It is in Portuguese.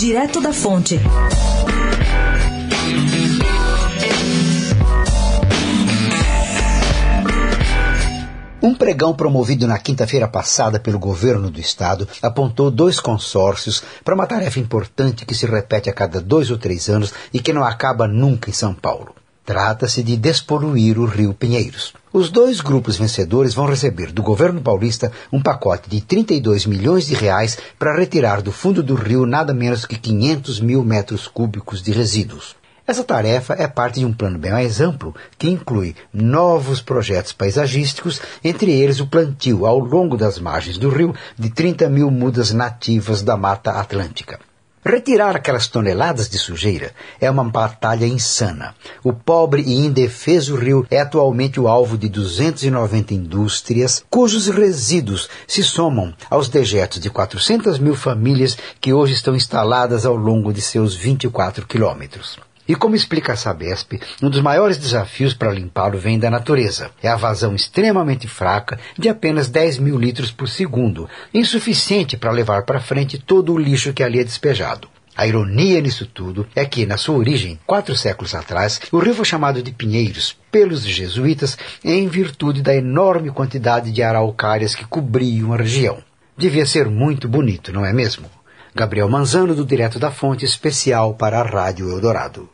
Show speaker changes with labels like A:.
A: Direto da Fonte.
B: Um pregão promovido na quinta-feira passada pelo governo do estado apontou dois consórcios para uma tarefa importante que se repete a cada dois ou três anos e que não acaba nunca em São Paulo. Trata-se de despoluir o Rio Pinheiros. Os dois grupos vencedores vão receber do governo paulista um pacote de 32 milhões de reais para retirar do fundo do rio nada menos que 500 mil metros cúbicos de resíduos. Essa tarefa é parte de um plano bem mais amplo, que inclui novos projetos paisagísticos, entre eles o plantio ao longo das margens do rio de 30 mil mudas nativas da Mata Atlântica. Retirar aquelas toneladas de sujeira é uma batalha insana. O pobre e indefeso rio é atualmente o alvo de 290 indústrias, cujos resíduos se somam aos dejetos de 400 mil famílias que hoje estão instaladas ao longo de seus 24 quilômetros. E como explica a Sabesp, um dos maiores desafios para limpá-lo vem da natureza. É a vazão extremamente fraca de apenas 10 mil litros por segundo, insuficiente para levar para frente todo o lixo que ali é despejado. A ironia nisso tudo é que, na sua origem, quatro séculos atrás, o rio foi chamado de Pinheiros pelos jesuítas em virtude da enorme quantidade de araucárias que cobriam a região. Devia ser muito bonito, não é mesmo? Gabriel Manzano, do Direto da Fonte, especial para a Rádio Eldorado.